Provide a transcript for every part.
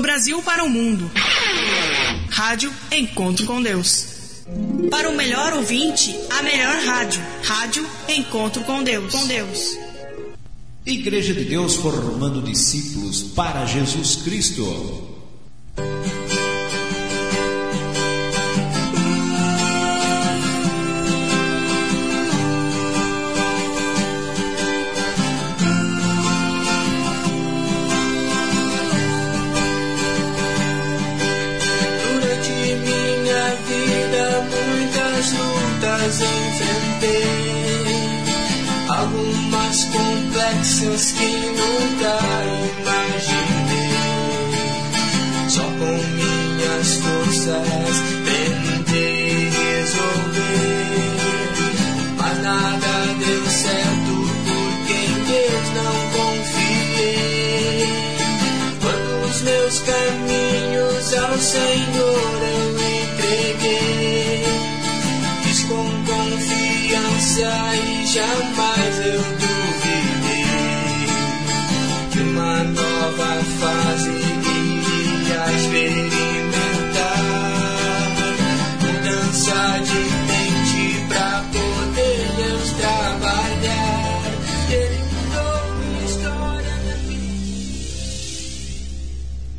Brasil para o mundo. Rádio Encontro com Deus. Para o melhor ouvinte, a melhor rádio. Rádio Encontro com Deus. Com Deus. Igreja de Deus formando discípulos para Jesus Cristo. Complexas que nunca imaginei. Só com minhas forças tentei resolver, mas nada deu certo porque em Deus não confiei. Quando os meus caminhos ao Senhor eu entreguei, fiz com confiança e jamais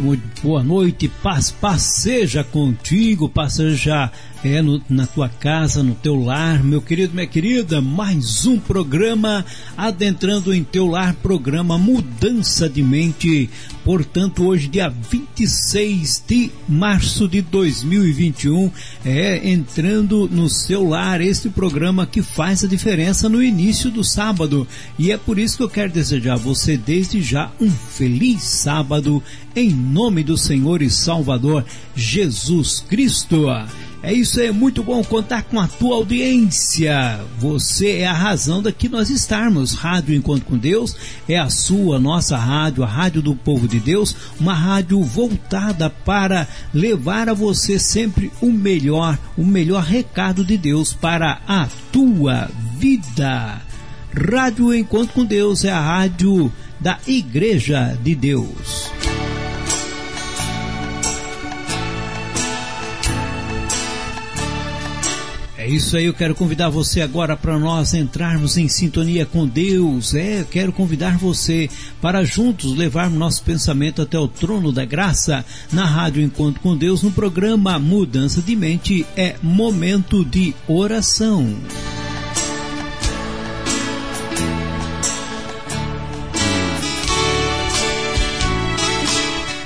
Muito, muito boa noite, paz, paz seja contigo, paz seja é, no, na tua casa, no teu lar, meu querido, minha querida, mais um programa adentrando em teu lar, programa Mudança de Mente, portanto hoje dia 26 de março de 2021, é entrando no seu lar este programa que faz a diferença no início do sábado e é por isso que eu quero desejar a você desde já um feliz sábado em nome do Senhor e Salvador Jesus Cristo. É isso aí, muito bom contar com a tua audiência. Você é a razão daqui nós estarmos. Rádio Encontro com Deus é a sua, nossa rádio, a rádio do povo de Deus, uma rádio voltada para levar a você sempre o melhor, o melhor recado de Deus para a tua vida. Rádio Encontro com Deus é a rádio da Igreja de Deus. Isso aí, eu quero convidar você agora para nós entrarmos em sintonia com Deus. É, quero convidar você para juntos levarmos nosso pensamento até o trono da graça na Rádio Encontro com Deus no programa Mudança de Mente. É momento de oração.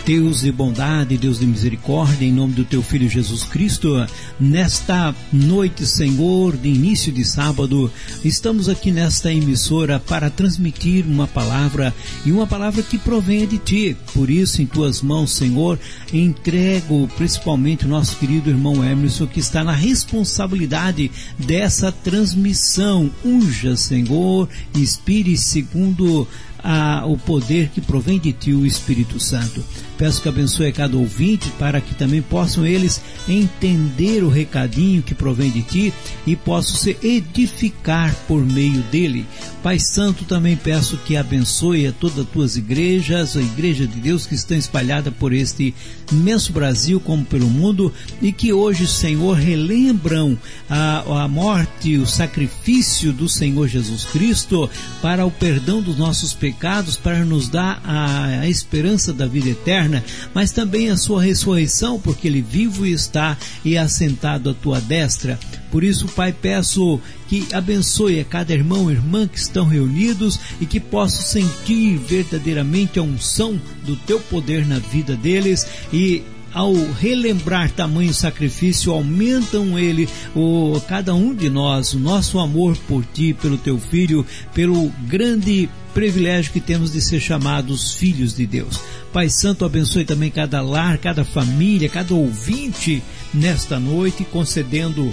Deus de bondade, Deus de misericórdia, em nome do teu Filho Jesus Cristo, nesta noite, Senhor, de início de sábado, estamos aqui nesta emissora para transmitir uma palavra e uma palavra que provém de ti. Por isso, em tuas mãos, Senhor, entrego principalmente o nosso querido irmão Emerson, que está na responsabilidade dessa transmissão. Unja, Senhor, inspire segundo a, o poder que provém de ti, o Espírito Santo. Peço que abençoe cada ouvinte para que também possam eles entender o recadinho que provém de ti e possam se edificar por meio dele. Pai Santo, também peço que abençoe a todas as tuas igrejas, a igreja de Deus que estão espalhada por este imenso Brasil como pelo mundo e que hoje, Senhor, relembram a, a morte, o sacrifício do Senhor Jesus Cristo para o perdão dos nossos pecados, para nos dar a, a esperança da vida eterna, mas também a sua ressurreição, porque ele vivo está e assentado à tua destra. Por isso, Pai, peço que abençoe a cada irmão e irmã que estão reunidos e que possam sentir verdadeiramente a unção do teu poder na vida deles e ao relembrar tamanho sacrifício, aumentam ele, o, cada um de nós, o nosso amor por ti, pelo teu filho, pelo grande privilégio que temos de ser chamados filhos de Deus. Pai Santo, abençoe também cada lar, cada família, cada ouvinte nesta noite, concedendo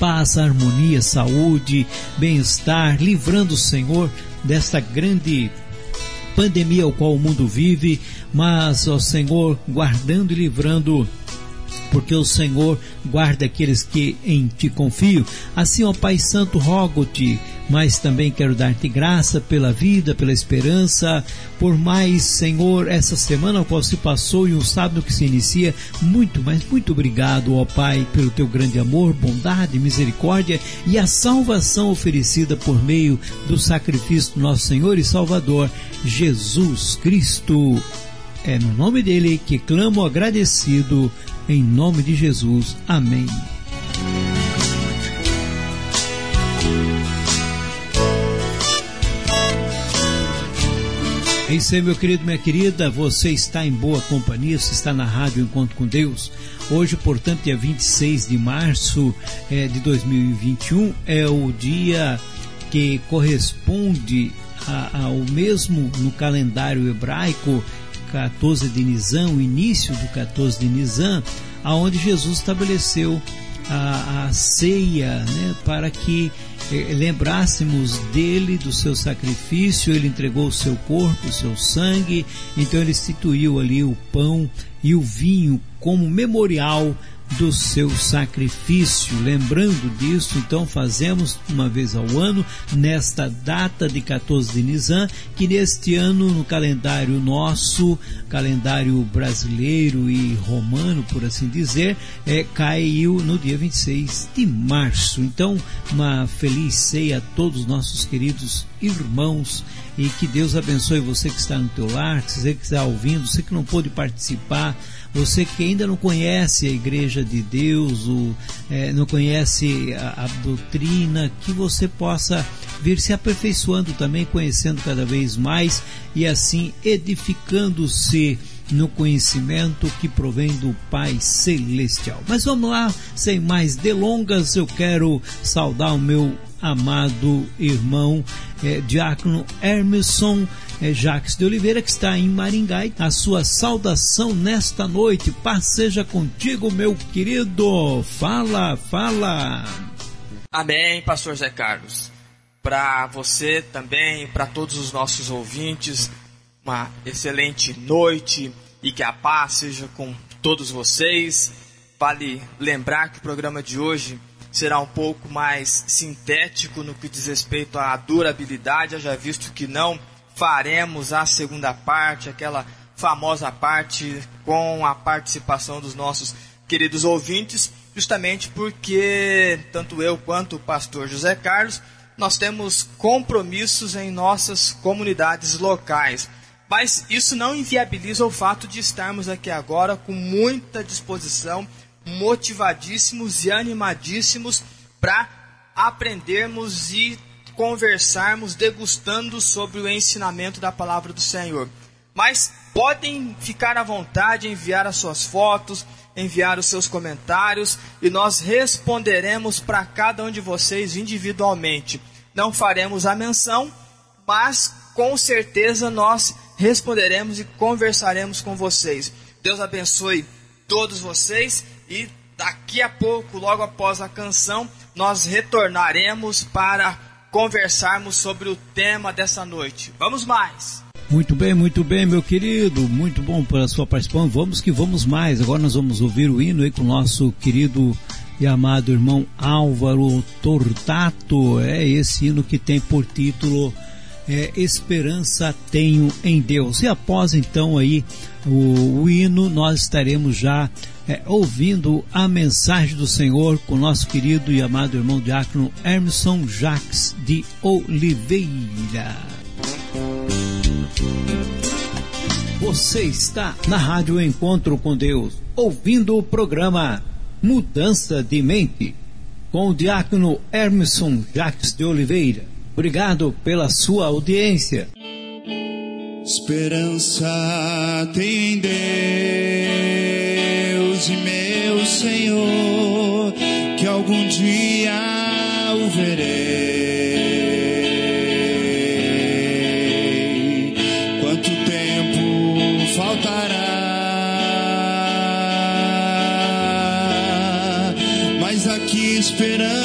paz, harmonia, saúde, bem-estar, livrando o Senhor desta grande pandemia ao qual o mundo vive, mas, ó Senhor, guardando e livrando porque o Senhor guarda aqueles que em ti confiam. Assim, ó Pai Santo, rogo-te, mas também quero dar-te graça pela vida, pela esperança, por mais, Senhor, essa semana qual se passou e o sábado que se inicia. Muito, mas muito obrigado, ó Pai, pelo teu grande amor, bondade, misericórdia e a salvação oferecida por meio do sacrifício do nosso Senhor e Salvador, Jesus Cristo. É no nome dele que clamo agradecido em nome de Jesus. Amém. É isso aí, meu querido, minha querida. Você está em boa companhia, você está na Rádio Encontro com Deus. Hoje, portanto, dia 26 de março é, de 2021, é o dia que corresponde a, ao mesmo no calendário hebraico 14 de Nisan, o início do 14 de Nisan, aonde Jesus estabeleceu a, a ceia, né, para que eh, lembrássemos dele, do seu sacrifício, ele entregou o seu corpo, o seu sangue, então ele instituiu ali o pão e o vinho como memorial do seu sacrifício. Lembrando disso, então fazemos uma vez ao ano, nesta data de 14 de Nisan, que neste ano no calendário nosso, calendário brasileiro e romano, por assim dizer, é, caiu no dia 26 de março. Então, uma feliz ceia a todos os nossos queridos irmãos e que Deus abençoe você que está no teu lar, você que está ouvindo, você que não pôde participar, você que ainda não conhece a Igreja de Deus, ou, é, não conhece a, a doutrina, que você possa vir se aperfeiçoando também, conhecendo cada vez mais e assim edificando-se no conhecimento que provém do Pai Celestial. Mas vamos lá, sem mais delongas, eu quero saudar o meu amado irmão é, Diácono Hermeson é, Jacques de Oliveira, que está em Maringá. A sua saudação nesta noite. Paz seja contigo, meu querido. Fala, fala. Amém, Pastor Zé Carlos. Para você também, para todos os nossos ouvintes, uma excelente noite e que a paz seja com todos vocês. Vale lembrar que o programa de hoje será um pouco mais sintético no que diz respeito à durabilidade, já visto que não faremos a segunda parte, aquela famosa parte com a participação dos nossos queridos ouvintes, justamente porque tanto eu quanto o pastor José Carlos nós temos compromissos em nossas comunidades locais. Mas isso não inviabiliza o fato de estarmos aqui agora com muita disposição motivadíssimos e animadíssimos para aprendermos e conversarmos degustando sobre o ensinamento da palavra do Senhor. Mas podem ficar à vontade, enviar as suas fotos, enviar os seus comentários e nós responderemos para cada um de vocês individualmente. Não faremos a menção, mas com certeza nós responderemos e conversaremos com vocês. Deus abençoe todos vocês e daqui a pouco, logo após a canção, nós retornaremos para conversarmos sobre o tema dessa noite. Vamos mais! Muito bem, muito bem, meu querido. Muito bom pela sua participação. Vamos que vamos mais. Agora nós vamos ouvir o hino aí com o nosso querido e amado irmão Álvaro Tortato. É esse hino que tem por título é, Esperança Tenho em Deus. E após então aí o, o hino, nós estaremos já é, ouvindo a mensagem do Senhor com nosso querido e amado irmão diácono Emerson Jacques de Oliveira. Você está na Rádio Encontro com Deus, ouvindo o programa Mudança de Mente, com o diácono Emerson Jacques de Oliveira. Obrigado pela sua audiência. Esperança tem em Deus e meu Senhor, que algum dia o verei. Quanto tempo faltará? Mas aqui esperando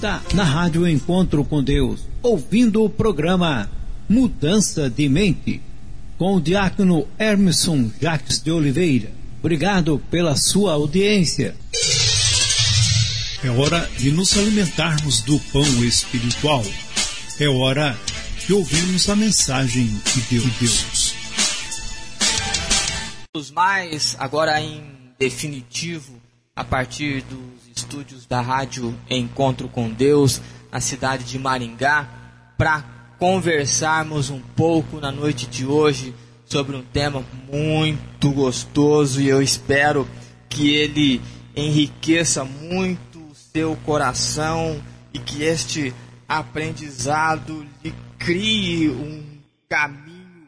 está na Rádio Encontro com Deus, ouvindo o programa Mudança de Mente, com o diácono Hermeson Jacques de Oliveira. Obrigado pela sua audiência. É hora de nos alimentarmos do pão espiritual. É hora de ouvirmos a mensagem de Deus. Os mais, agora em definitivo, a partir dos estúdios da rádio Encontro com Deus, na cidade de Maringá, para conversarmos um pouco na noite de hoje sobre um tema muito gostoso e eu espero que ele enriqueça muito o seu coração e que este aprendizado lhe crie um caminho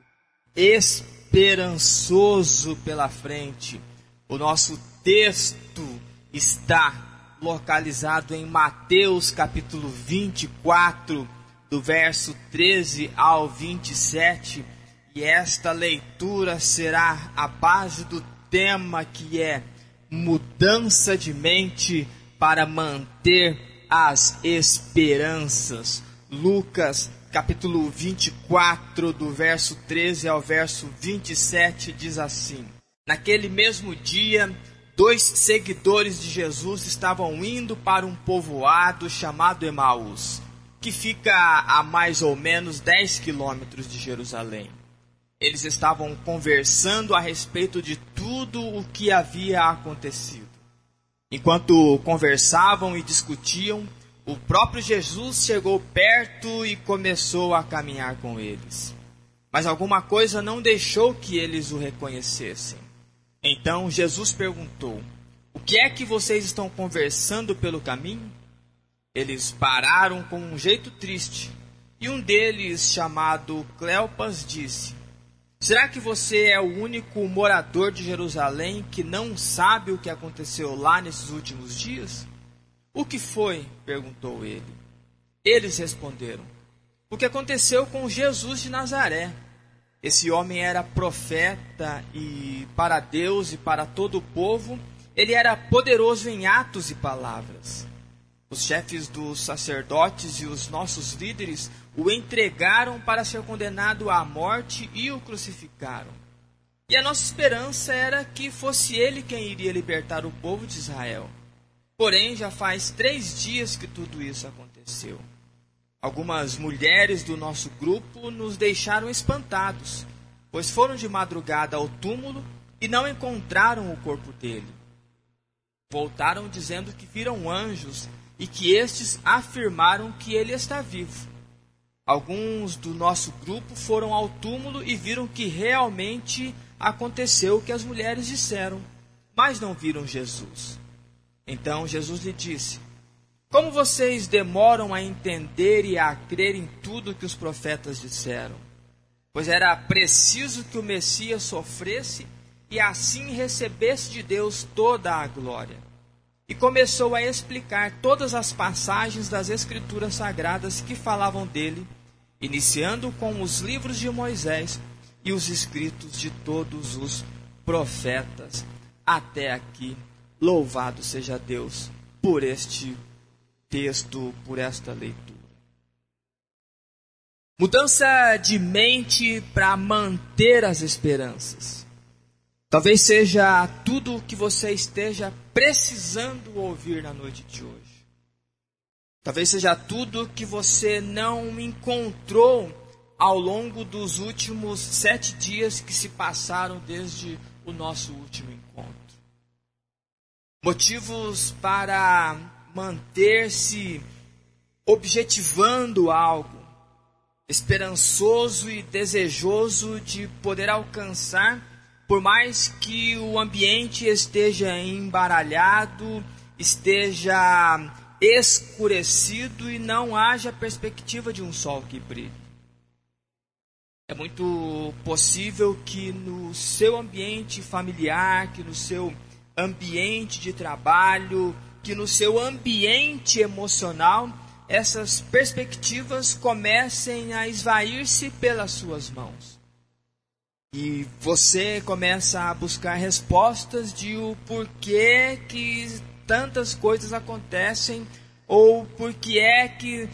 esperançoso pela frente. O nosso texto está localizado em Mateus capítulo 24, do verso 13 ao 27, e esta leitura será a base do tema que é mudança de mente para manter as esperanças. Lucas capítulo 24, do verso 13 ao verso 27, diz assim: Naquele mesmo dia, dois seguidores de Jesus estavam indo para um povoado chamado Emaús, que fica a mais ou menos 10 quilômetros de Jerusalém. Eles estavam conversando a respeito de tudo o que havia acontecido. Enquanto conversavam e discutiam, o próprio Jesus chegou perto e começou a caminhar com eles. Mas alguma coisa não deixou que eles o reconhecessem. Então Jesus perguntou: O que é que vocês estão conversando pelo caminho? Eles pararam com um jeito triste. E um deles, chamado Cleopas, disse: Será que você é o único morador de Jerusalém que não sabe o que aconteceu lá nesses últimos dias? O que foi? perguntou ele. Eles responderam: O que aconteceu com Jesus de Nazaré? Esse homem era profeta e para Deus e para todo o povo, ele era poderoso em atos e palavras. Os chefes dos sacerdotes e os nossos líderes o entregaram para ser condenado à morte e o crucificaram. E a nossa esperança era que fosse ele quem iria libertar o povo de Israel. Porém, já faz três dias que tudo isso aconteceu. Algumas mulheres do nosso grupo nos deixaram espantados, pois foram de madrugada ao túmulo e não encontraram o corpo dele. Voltaram dizendo que viram anjos e que estes afirmaram que ele está vivo. Alguns do nosso grupo foram ao túmulo e viram que realmente aconteceu o que as mulheres disseram, mas não viram Jesus. Então Jesus lhe disse: como vocês demoram a entender e a crer em tudo que os profetas disseram? Pois era preciso que o Messias sofresse e assim recebesse de Deus toda a glória. E começou a explicar todas as passagens das Escrituras Sagradas que falavam dele, iniciando com os livros de Moisés e os escritos de todos os profetas. Até aqui, louvado seja Deus por este texto, por esta leitura. Mudança de mente para manter as esperanças. Talvez seja tudo o que você esteja precisando ouvir na noite de hoje. Talvez seja tudo que você não encontrou ao longo dos últimos sete dias que se passaram desde o nosso último encontro. Motivos para manter-se objetivando algo, esperançoso e desejoso de poder alcançar, por mais que o ambiente esteja embaralhado, esteja escurecido e não haja perspectiva de um sol que brilhe. É muito possível que no seu ambiente familiar, que no seu ambiente de trabalho, que no seu ambiente emocional essas perspectivas comecem a esvair-se pelas suas mãos. E você começa a buscar respostas de o porquê que tantas coisas acontecem ou por que é que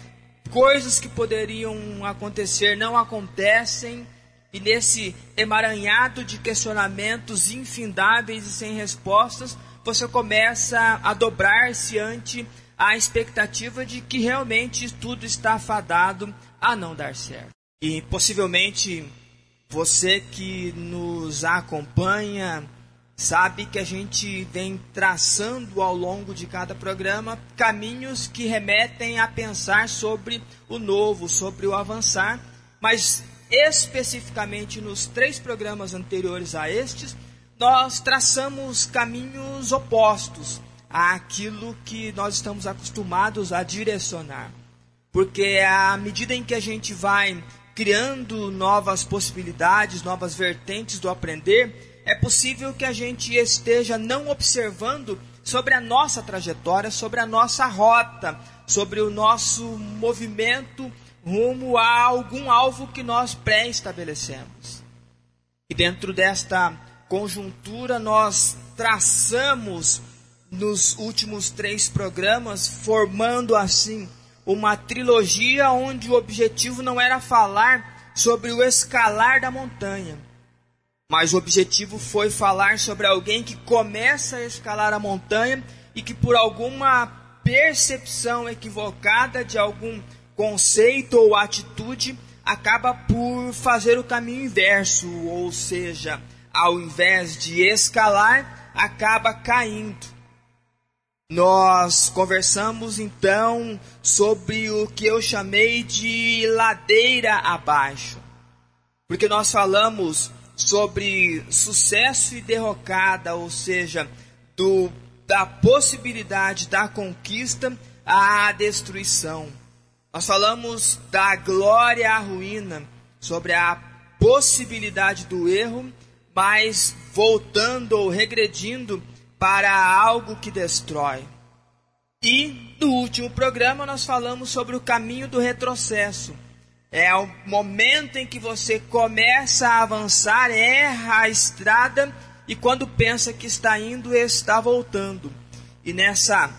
coisas que poderiam acontecer não acontecem, e nesse emaranhado de questionamentos infindáveis e sem respostas, você começa a dobrar-se ante a expectativa de que realmente tudo está fadado a não dar certo. E possivelmente você que nos acompanha sabe que a gente vem traçando ao longo de cada programa caminhos que remetem a pensar sobre o novo, sobre o avançar, mas especificamente nos três programas anteriores a estes, nós traçamos caminhos opostos àquilo que nós estamos acostumados a direcionar. Porque à medida em que a gente vai criando novas possibilidades, novas vertentes do aprender, é possível que a gente esteja não observando sobre a nossa trajetória, sobre a nossa rota, sobre o nosso movimento rumo a algum alvo que nós pré-estabelecemos. E dentro desta conjuntura, nós traçamos nos últimos três programas, formando assim uma trilogia onde o objetivo não era falar sobre o escalar da montanha, mas o objetivo foi falar sobre alguém que começa a escalar a montanha e que por alguma percepção equivocada de algum conceito ou atitude acaba por fazer o caminho inverso, ou seja, ao invés de escalar, acaba caindo. Nós conversamos então sobre o que eu chamei de ladeira abaixo, porque nós falamos sobre sucesso e derrocada, ou seja, do, da possibilidade da conquista à destruição. Nós falamos da glória à ruína, sobre a possibilidade do erro, mas voltando ou regredindo para algo que destrói. E no último programa nós falamos sobre o caminho do retrocesso é o momento em que você começa a avançar, erra a estrada e quando pensa que está indo, está voltando. E nessa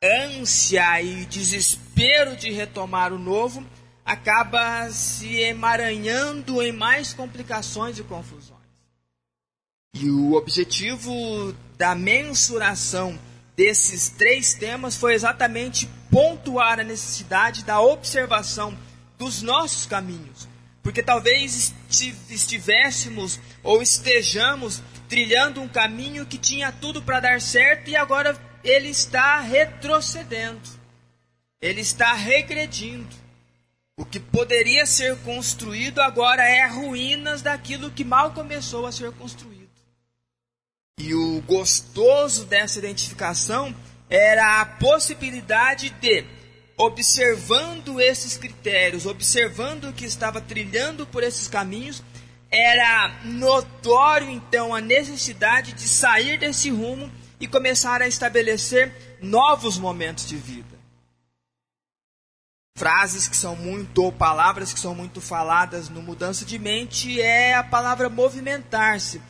ânsia e desespero de retomar o novo, acaba se emaranhando em mais complicações e confusões. E o objetivo da mensuração desses três temas foi exatamente pontuar a necessidade da observação dos nossos caminhos. Porque talvez estivéssemos ou estejamos trilhando um caminho que tinha tudo para dar certo e agora ele está retrocedendo. Ele está regredindo. O que poderia ser construído agora é ruínas daquilo que mal começou a ser construído. E o gostoso dessa identificação era a possibilidade de observando esses critérios, observando o que estava trilhando por esses caminhos, era notório então a necessidade de sair desse rumo e começar a estabelecer novos momentos de vida. Frases que são muito, ou palavras que são muito faladas no mudança de mente é a palavra movimentar-se.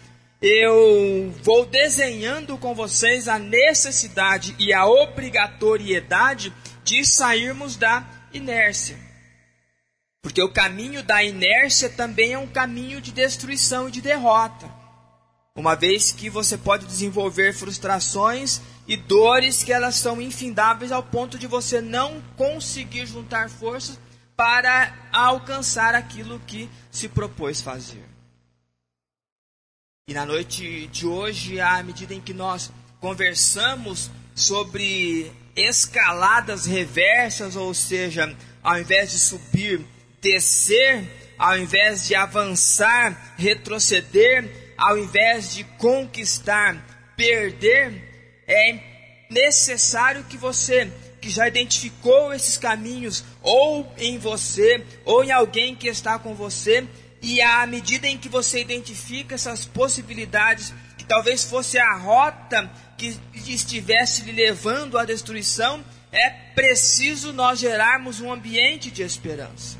Eu vou desenhando com vocês a necessidade e a obrigatoriedade de sairmos da inércia. Porque o caminho da inércia também é um caminho de destruição e de derrota. Uma vez que você pode desenvolver frustrações e dores que elas são infindáveis ao ponto de você não conseguir juntar forças para alcançar aquilo que se propôs fazer. E na noite de hoje, à medida em que nós conversamos sobre escaladas reversas, ou seja, ao invés de subir, descer, ao invés de avançar, retroceder, ao invés de conquistar, perder, é necessário que você que já identificou esses caminhos ou em você ou em alguém que está com você e à medida em que você identifica essas possibilidades que talvez fosse a rota que estivesse lhe levando à destruição, é preciso nós gerarmos um ambiente de esperança.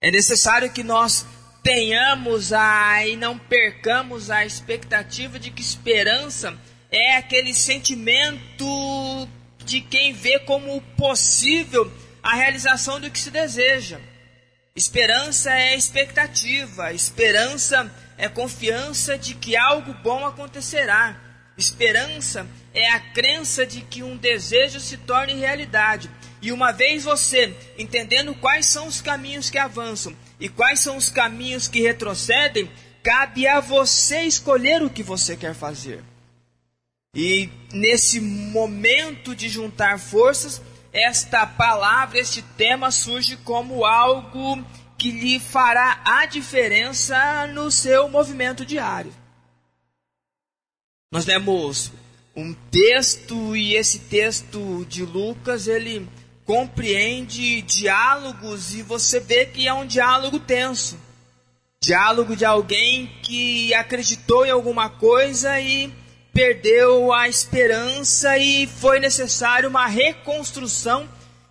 É necessário que nós tenhamos a e não percamos a expectativa de que esperança é aquele sentimento de quem vê como possível a realização do que se deseja. Esperança é expectativa, esperança é confiança de que algo bom acontecerá. Esperança é a crença de que um desejo se torne realidade. E uma vez você entendendo quais são os caminhos que avançam e quais são os caminhos que retrocedem, cabe a você escolher o que você quer fazer. E nesse momento de juntar forças, esta palavra, este tema surge como algo que lhe fará a diferença no seu movimento diário. Nós lemos um texto e esse texto de Lucas, ele compreende diálogos e você vê que é um diálogo tenso. Diálogo de alguém que acreditou em alguma coisa e perdeu a esperança e foi necessário uma reconstrução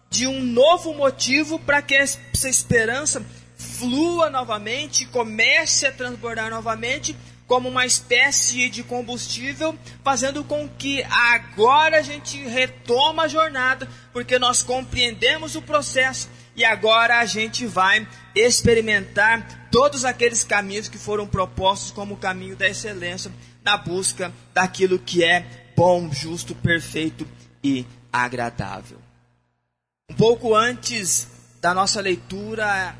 de um novo motivo para que essa esperança flua novamente, comece a transbordar novamente como uma espécie de combustível, fazendo com que agora a gente retoma a jornada, porque nós compreendemos o processo e agora a gente vai experimentar todos aqueles caminhos que foram propostos como o caminho da excelência na busca daquilo que é bom, justo, perfeito e agradável. Um pouco antes da nossa leitura,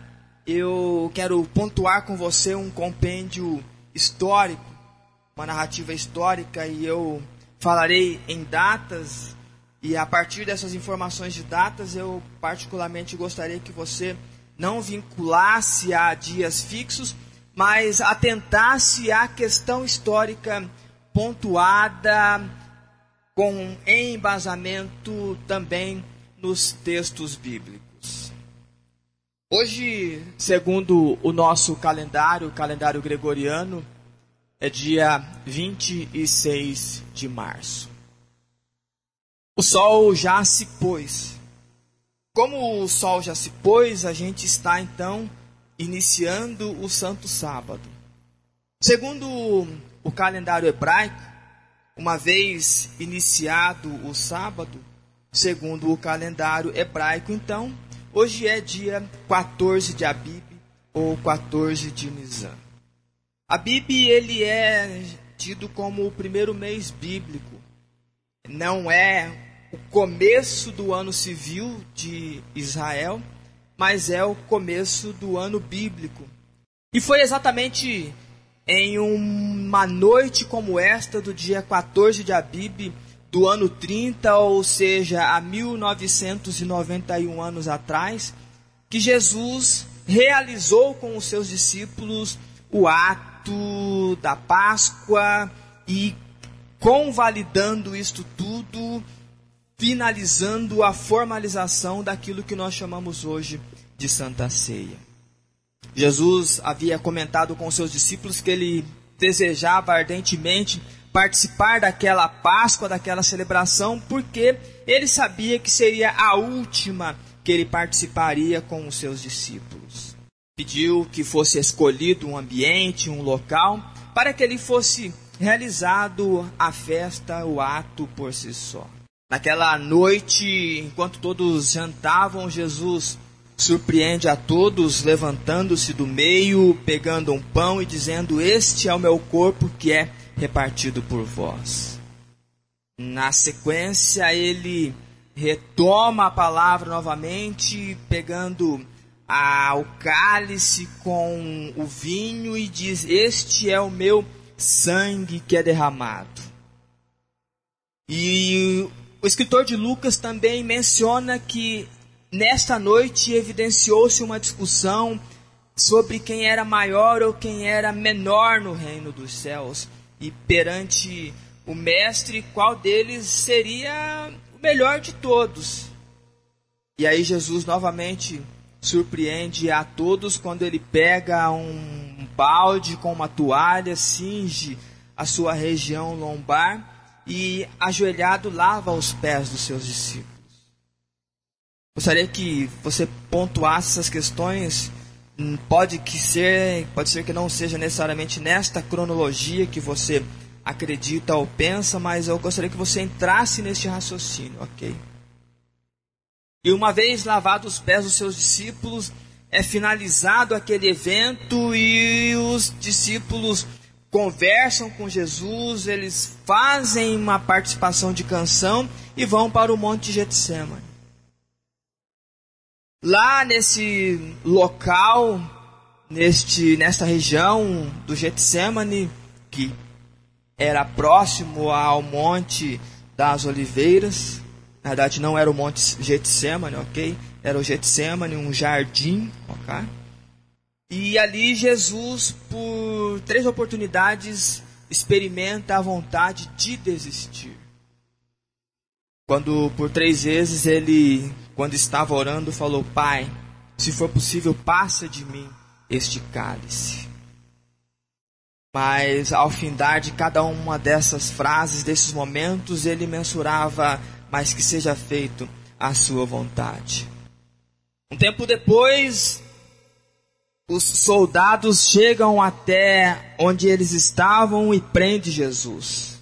eu quero pontuar com você um compêndio histórico, uma narrativa histórica, e eu falarei em datas, e a partir dessas informações de datas, eu particularmente gostaria que você não vinculasse a dias fixos, mas atentasse à questão histórica pontuada com embasamento também nos textos bíblicos. Hoje, segundo o nosso calendário, o calendário gregoriano, é dia 26 de março. O sol já se pôs. Como o sol já se pôs, a gente está então iniciando o Santo Sábado. Segundo o calendário hebraico, uma vez iniciado o sábado, segundo o calendário hebraico, então, hoje é dia 14 de Abib ou 14 de Nisan. Abib ele é tido como o primeiro mês bíblico. Não é o começo do ano civil de Israel, mas é o começo do ano bíblico. E foi exatamente em uma noite como esta, do dia 14 de Abib, do ano 30, ou seja, há 1991 anos atrás, que Jesus realizou com os seus discípulos o ato da Páscoa e convalidando isto tudo, finalizando a formalização daquilo que nós chamamos hoje de Santa Ceia. Jesus havia comentado com seus discípulos que ele desejava ardentemente participar daquela Páscoa, daquela celebração, porque ele sabia que seria a última que ele participaria com os seus discípulos. Pediu que fosse escolhido um ambiente, um local, para que ele fosse realizado a festa, o ato por si só. Naquela noite, enquanto todos jantavam, Jesus surpreende a todos, levantando-se do meio, pegando um pão e dizendo: Este é o meu corpo que é repartido por vós. Na sequência, ele retoma a palavra novamente, pegando a, o cálice com o vinho e diz: Este é o meu sangue que é derramado. E o escritor de Lucas também menciona que nesta noite evidenciou-se uma discussão sobre quem era maior ou quem era menor no reino dos céus. E perante o mestre, qual deles seria o melhor de todos? E aí Jesus novamente surpreende a todos quando ele pega um balde com uma toalha, cinge a sua região lombar e ajoelhado lava os pés dos seus discípulos. Gostaria que você pontuasse essas questões. Hum, pode que ser, pode ser que não seja necessariamente nesta cronologia que você acredita ou pensa, mas eu gostaria que você entrasse neste raciocínio, ok? E uma vez lavados os pés dos seus discípulos, é finalizado aquele evento e os discípulos conversam com Jesus, eles fazem uma participação de canção e vão para o Monte de Getsemane. Lá nesse local, neste, nesta região do Getsemane, que era próximo ao Monte das Oliveiras, na verdade não era o Monte Getsemane, ok? Era o Getsemane, um jardim, ok? E ali Jesus, por três oportunidades, experimenta a vontade de desistir. Quando por três vezes ele, quando estava orando, falou: Pai, se for possível, passa de mim este cálice. Mas ao findar de cada uma dessas frases, desses momentos, ele mensurava: Mas que seja feito a sua vontade. Um tempo depois, os soldados chegam até onde eles estavam e prendem Jesus.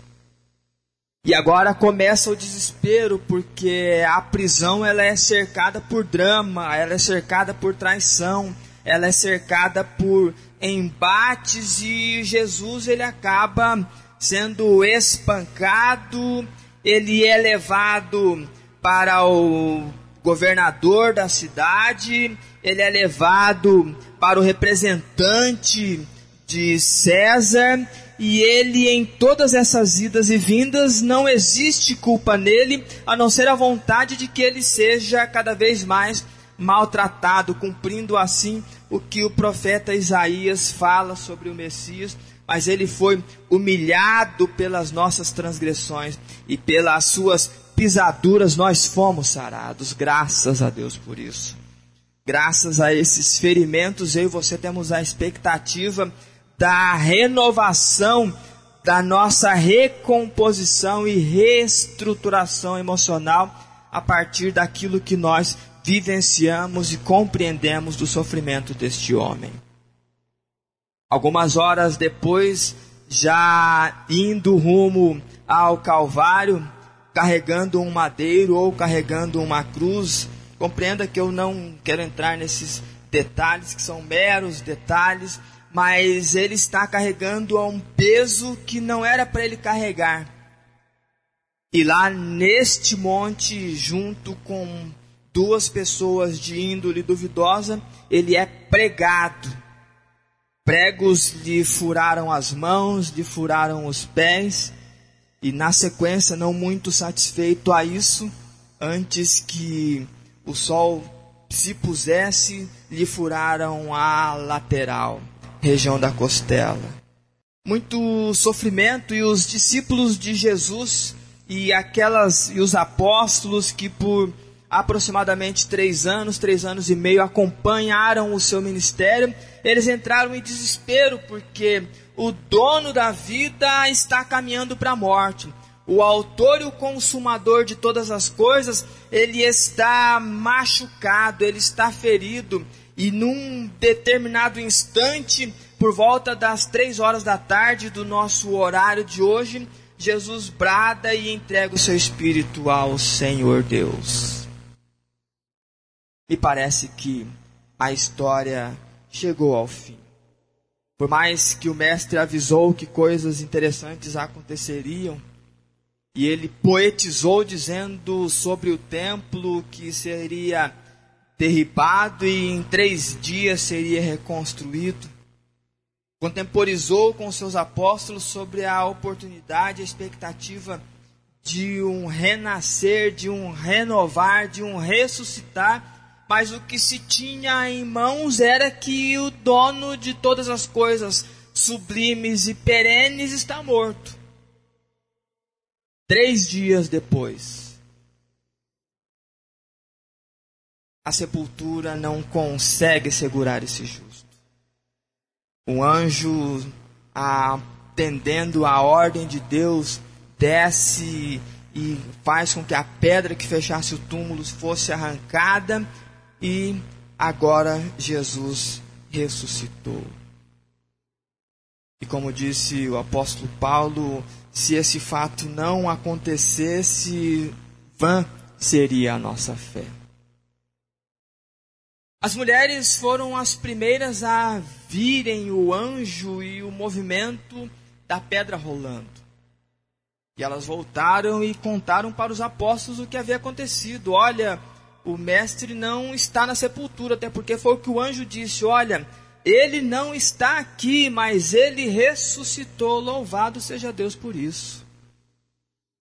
E agora começa o desespero, porque a prisão ela é cercada por drama, ela é cercada por traição, ela é cercada por embates e Jesus ele acaba sendo espancado, ele é levado para o governador da cidade, ele é levado para o representante de César, e ele, em todas essas idas e vindas, não existe culpa nele, a não ser a vontade de que ele seja cada vez mais maltratado, cumprindo assim o que o profeta Isaías fala sobre o Messias. Mas ele foi humilhado pelas nossas transgressões e pelas suas pisaduras nós fomos sarados. Graças a Deus por isso. Graças a esses ferimentos, eu e você temos a expectativa da renovação, da nossa recomposição e reestruturação emocional a partir daquilo que nós vivenciamos e compreendemos do sofrimento deste homem. Algumas horas depois, já indo rumo ao Calvário, carregando um madeiro ou carregando uma cruz. Compreenda que eu não quero entrar nesses detalhes, que são meros detalhes, mas ele está carregando um peso que não era para ele carregar. E lá neste monte, junto com duas pessoas de índole duvidosa, ele é pregado. Pregos lhe furaram as mãos, lhe furaram os pés, e na sequência, não muito satisfeito a isso, antes que o sol se pusesse, lhe furaram a lateral, região da costela. Muito sofrimento e os discípulos de Jesus e aquelas e os apóstolos que por aproximadamente três anos, três anos e meio acompanharam o seu ministério, eles entraram em desespero porque o dono da vida está caminhando para a morte. O autor e o consumador de todas as coisas, ele está machucado, ele está ferido. E num determinado instante, por volta das três horas da tarde do nosso horário de hoje, Jesus brada e entrega o seu espírito ao Senhor Deus. E parece que a história chegou ao fim. Por mais que o mestre avisou que coisas interessantes aconteceriam, e ele poetizou dizendo sobre o templo que seria derribado e em três dias seria reconstruído. Contemporizou com seus apóstolos sobre a oportunidade, a expectativa de um renascer, de um renovar, de um ressuscitar mas o que se tinha em mãos era que o dono de todas as coisas sublimes e perenes está morto. Três dias depois, a sepultura não consegue segurar esse justo. Um anjo, atendendo a ordem de Deus, desce e faz com que a pedra que fechasse o túmulo fosse arrancada e agora Jesus ressuscitou. E como disse o apóstolo Paulo, se esse fato não acontecesse, vã seria a nossa fé. As mulheres foram as primeiras a virem o anjo e o movimento da pedra rolando. E elas voltaram e contaram para os apóstolos o que havia acontecido. Olha, o mestre não está na sepultura, até porque foi o que o anjo disse: Olha, ele não está aqui, mas ele ressuscitou. Louvado seja Deus por isso.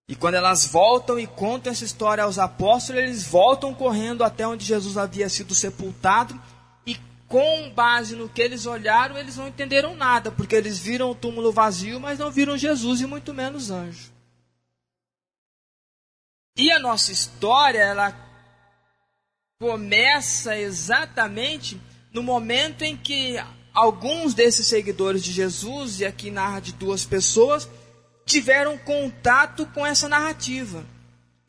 E quando elas voltam e contam essa história aos apóstolos, eles voltam correndo até onde Jesus havia sido sepultado. E com base no que eles olharam, eles não entenderam nada, porque eles viram o túmulo vazio, mas não viram Jesus e muito menos anjo. E a nossa história, ela começa exatamente no momento em que alguns desses seguidores de Jesus, e aqui narra de duas pessoas, tiveram contato com essa narrativa.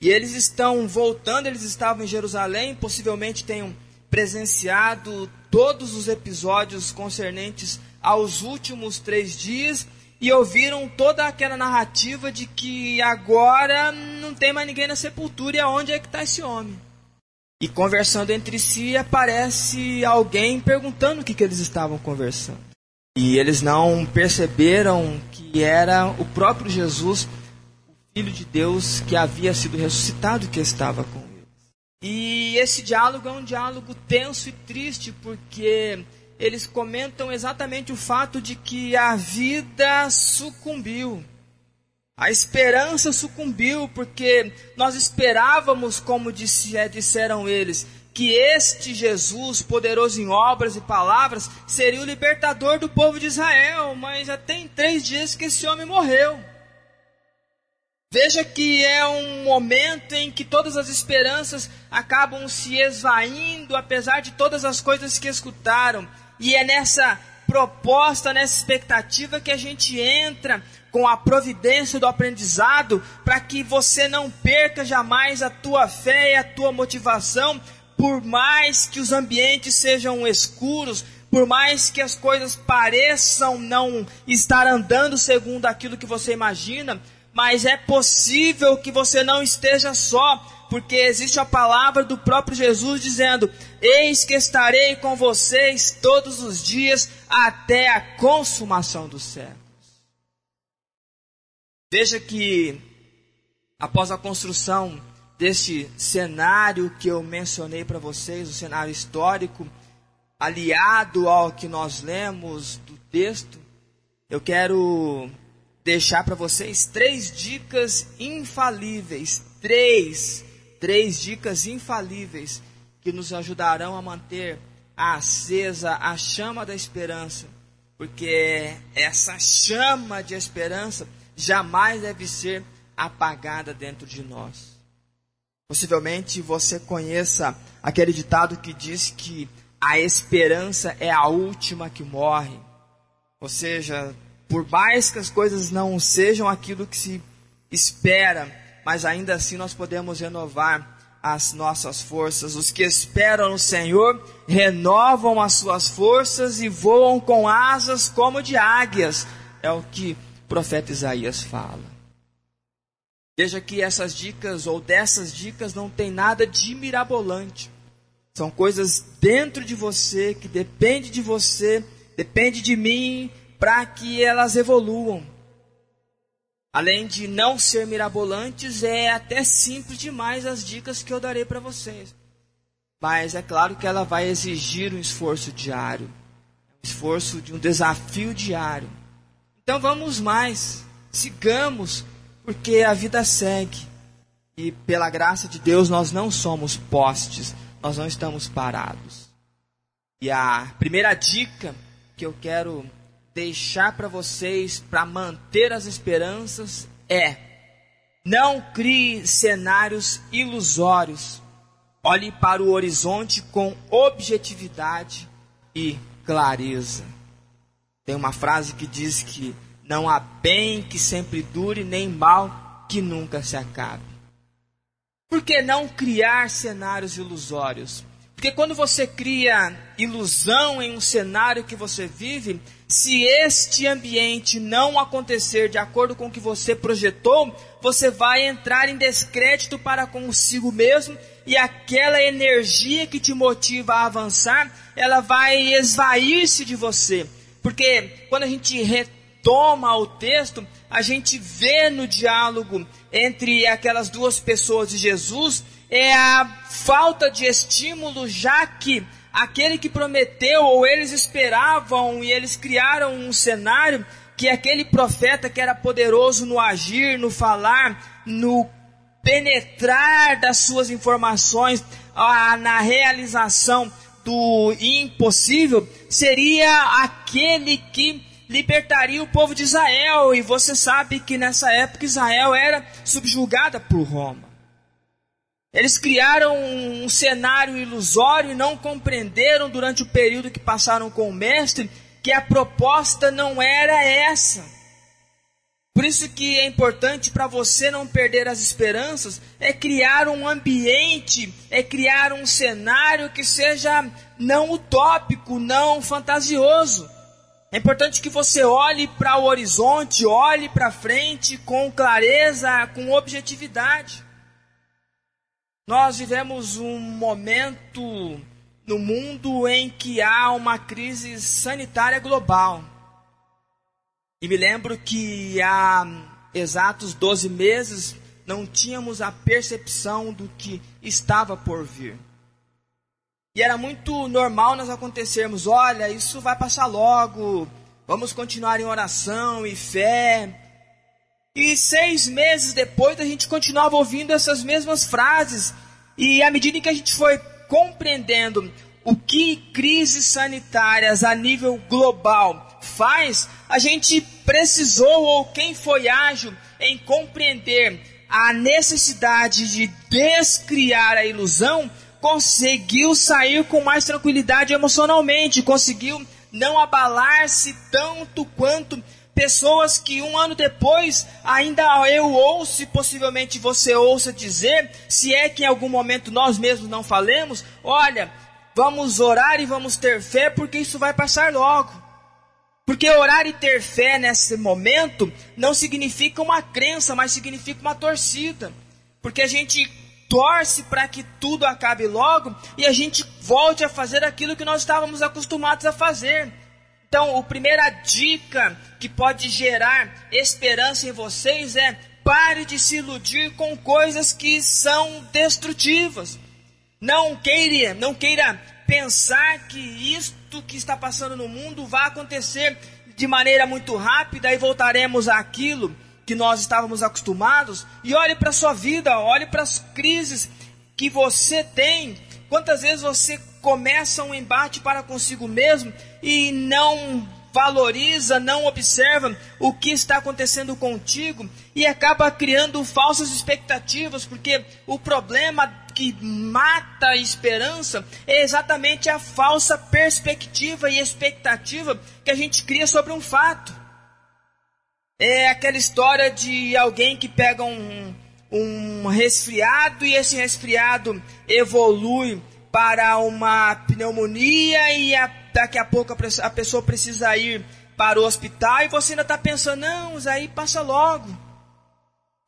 E eles estão voltando, eles estavam em Jerusalém, possivelmente tenham presenciado todos os episódios concernentes aos últimos três dias e ouviram toda aquela narrativa de que agora não tem mais ninguém na sepultura e aonde é que está esse homem. E conversando entre si, aparece alguém perguntando o que, que eles estavam conversando. E eles não perceberam que era o próprio Jesus, o Filho de Deus, que havia sido ressuscitado, que estava com eles. E esse diálogo é um diálogo tenso e triste, porque eles comentam exatamente o fato de que a vida sucumbiu. A esperança sucumbiu porque nós esperávamos, como é, disseram eles, que este Jesus, poderoso em obras e palavras, seria o libertador do povo de Israel, mas já tem três dias que esse homem morreu. Veja que é um momento em que todas as esperanças acabam se esvaindo, apesar de todas as coisas que escutaram. E é nessa proposta, nessa expectativa que a gente entra com a providência do aprendizado, para que você não perca jamais a tua fé e a tua motivação, por mais que os ambientes sejam escuros, por mais que as coisas pareçam não estar andando segundo aquilo que você imagina, mas é possível que você não esteja só, porque existe a palavra do próprio Jesus dizendo: Eis que estarei com vocês todos os dias até a consumação do séculos. Veja que após a construção deste cenário que eu mencionei para vocês, o cenário histórico, aliado ao que nós lemos do texto, eu quero deixar para vocês três dicas infalíveis, três, três dicas infalíveis que nos ajudarão a manter acesa a chama da esperança, porque essa chama de esperança jamais deve ser apagada dentro de nós. Possivelmente você conheça aquele ditado que diz que a esperança é a última que morre. Ou seja, por mais que as coisas não sejam aquilo que se espera, mas ainda assim nós podemos renovar as nossas forças. Os que esperam no Senhor renovam as suas forças e voam com asas como de águias. É o que profeta Isaías fala. Veja que essas dicas ou dessas dicas não tem nada de mirabolante. São coisas dentro de você que depende de você, depende de mim para que elas evoluam. Além de não ser mirabolantes, é até simples demais as dicas que eu darei para vocês. Mas é claro que ela vai exigir um esforço diário, um esforço de um desafio diário. Então vamos mais, sigamos, porque a vida segue. E pela graça de Deus nós não somos postes, nós não estamos parados. E a primeira dica que eu quero deixar para vocês para manter as esperanças é: não crie cenários ilusórios. Olhe para o horizonte com objetividade e clareza. Tem uma frase que diz que não há bem que sempre dure, nem mal que nunca se acabe. Por que não criar cenários ilusórios? Porque quando você cria ilusão em um cenário que você vive, se este ambiente não acontecer de acordo com o que você projetou, você vai entrar em descrédito para consigo mesmo e aquela energia que te motiva a avançar, ela vai esvair-se de você. Porque quando a gente retoma o texto, a gente vê no diálogo entre aquelas duas pessoas e Jesus é a falta de estímulo, já que aquele que prometeu, ou eles esperavam e eles criaram um cenário que aquele profeta que era poderoso no agir, no falar, no penetrar das suas informações, na realização do impossível, seria aquele que libertaria o povo de Israel. E você sabe que nessa época Israel era subjugada por Roma. Eles criaram um cenário ilusório e não compreenderam durante o período que passaram com o mestre que a proposta não era essa. Por isso que é importante para você não perder as esperanças, é criar um ambiente, é criar um cenário que seja não utópico, não fantasioso. É importante que você olhe para o horizonte, olhe para frente com clareza, com objetividade. Nós vivemos um momento no mundo em que há uma crise sanitária global. E me lembro que há exatos 12 meses não tínhamos a percepção do que estava por vir. E era muito normal nós acontecermos: olha, isso vai passar logo, vamos continuar em oração e fé. E seis meses depois a gente continuava ouvindo essas mesmas frases. E à medida que a gente foi compreendendo o que crises sanitárias a nível global faz, a gente precisou, ou quem foi ágil em compreender a necessidade de descriar a ilusão, conseguiu sair com mais tranquilidade emocionalmente, conseguiu não abalar-se tanto quanto pessoas que um ano depois ainda eu ouço e possivelmente você ouça dizer, se é que em algum momento nós mesmos não falemos, olha, vamos orar e vamos ter fé porque isso vai passar logo. Porque orar e ter fé nesse momento não significa uma crença, mas significa uma torcida. Porque a gente torce para que tudo acabe logo e a gente volte a fazer aquilo que nós estávamos acostumados a fazer. Então, a primeira dica que pode gerar esperança em vocês é pare de se iludir com coisas que são destrutivas. Não queira, não queira pensar que isto que está passando no mundo vai acontecer de maneira muito rápida e voltaremos àquilo que nós estávamos acostumados. E olhe para a sua vida, olhe para as crises que você tem. Quantas vezes você começa um embate para consigo mesmo e não valoriza, não observa o que está acontecendo contigo e acaba criando falsas expectativas, porque o problema que mata a esperança é exatamente a falsa perspectiva e expectativa que a gente cria sobre um fato. É aquela história de alguém que pega um, um resfriado e esse resfriado evolui para uma pneumonia e a, daqui a pouco a, a pessoa precisa ir para o hospital e você ainda está pensando, não, isso aí passa logo.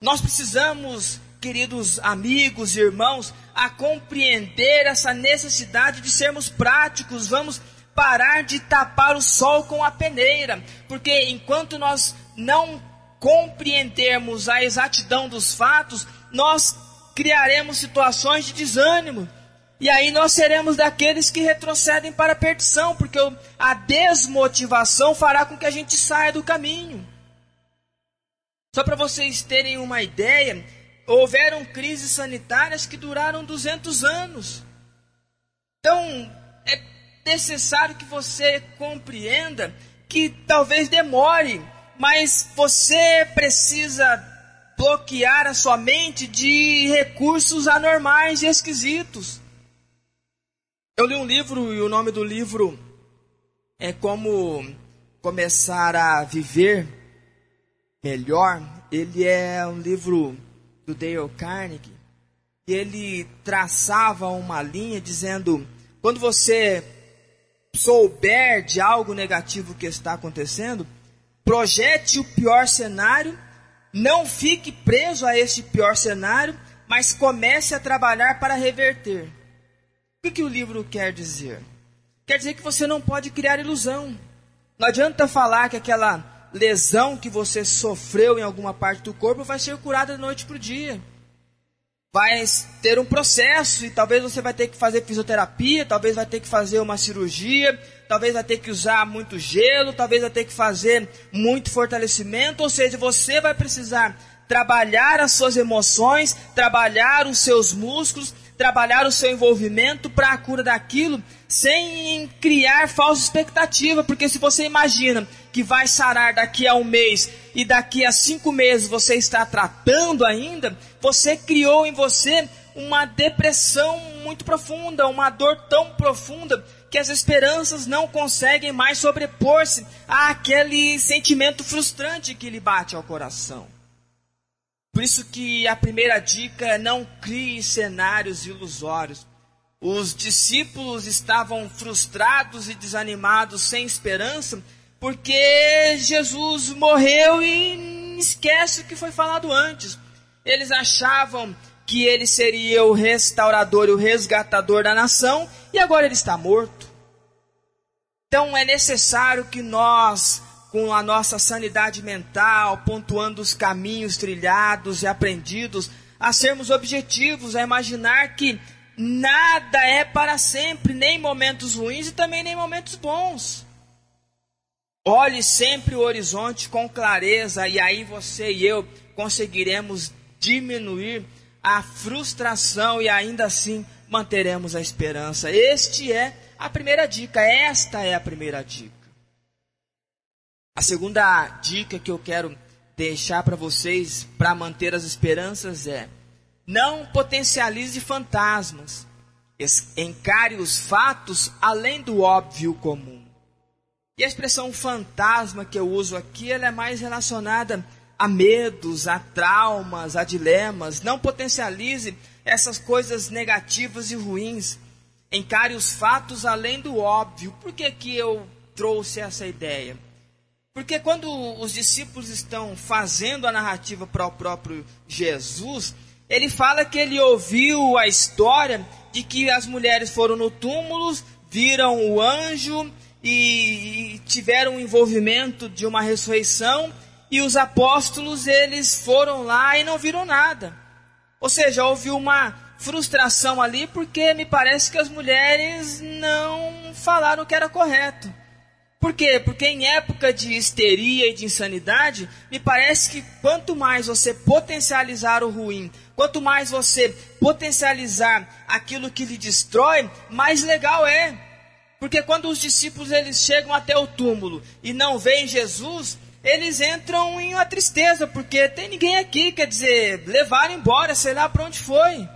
Nós precisamos, queridos amigos, irmãos, a compreender essa necessidade de sermos práticos. Vamos parar de tapar o sol com a peneira, porque enquanto nós não compreendermos a exatidão dos fatos, nós criaremos situações de desânimo. E aí nós seremos daqueles que retrocedem para a perdição, porque a desmotivação fará com que a gente saia do caminho. Só para vocês terem uma ideia, houveram crises sanitárias que duraram 200 anos. Então, é necessário que você compreenda que talvez demore, mas você precisa bloquear a sua mente de recursos anormais e esquisitos. Eu li um livro e o nome do livro é Como Começar a Viver Melhor. Ele é um livro do Dale Carnegie e ele traçava uma linha dizendo: quando você souber de algo negativo que está acontecendo, projete o pior cenário, não fique preso a esse pior cenário, mas comece a trabalhar para reverter. O que, que o livro quer dizer? Quer dizer que você não pode criar ilusão. Não adianta falar que aquela lesão que você sofreu em alguma parte do corpo vai ser curada da noite para o dia. Vai ter um processo e talvez você vai ter que fazer fisioterapia, talvez vai ter que fazer uma cirurgia, talvez vai ter que usar muito gelo, talvez vai ter que fazer muito fortalecimento, ou seja, você vai precisar trabalhar as suas emoções, trabalhar os seus músculos, trabalhar o seu envolvimento para a cura daquilo, sem criar falsa expectativa, porque se você imagina que vai sarar daqui a um mês e daqui a cinco meses você está tratando ainda, você criou em você uma depressão muito profunda, uma dor tão profunda que as esperanças não conseguem mais sobrepor-se àquele sentimento frustrante que lhe bate ao coração. Por isso que a primeira dica é não crie cenários ilusórios. Os discípulos estavam frustrados e desanimados, sem esperança, porque Jesus morreu e esquece o que foi falado antes. Eles achavam que ele seria o restaurador e o resgatador da nação, e agora ele está morto. Então é necessário que nós, com a nossa sanidade mental, pontuando os caminhos trilhados e aprendidos, a sermos objetivos, a imaginar que nada é para sempre, nem momentos ruins e também nem momentos bons. Olhe sempre o horizonte com clareza e aí você e eu conseguiremos diminuir a frustração e ainda assim manteremos a esperança. Este é a primeira dica, esta é a primeira dica. A segunda dica que eu quero deixar para vocês para manter as esperanças é: não potencialize fantasmas. Encare os fatos além do óbvio comum. E a expressão fantasma que eu uso aqui, ela é mais relacionada a medos, a traumas, a dilemas. Não potencialize essas coisas negativas e ruins. Encare os fatos além do óbvio. Por que, que eu trouxe essa ideia? Porque quando os discípulos estão fazendo a narrativa para o próprio Jesus, ele fala que ele ouviu a história de que as mulheres foram no túmulo, viram o anjo e, tiveram o envolvimento de uma ressurreição e os apóstolos eles foram lá e não viram nada. Ou seja, houve uma frustração ali porque me parece que as mulheres não falaram o que era correto. Por quê? Porque em época de histeria e de insanidade, me parece que quanto mais você potencializar o ruim, quanto mais você potencializar aquilo que lhe destrói, mais legal é. Porque quando os discípulos eles chegam até o túmulo e não veem Jesus, eles entram em uma tristeza, porque tem ninguém aqui, quer dizer, levaram embora, sei lá para onde foi.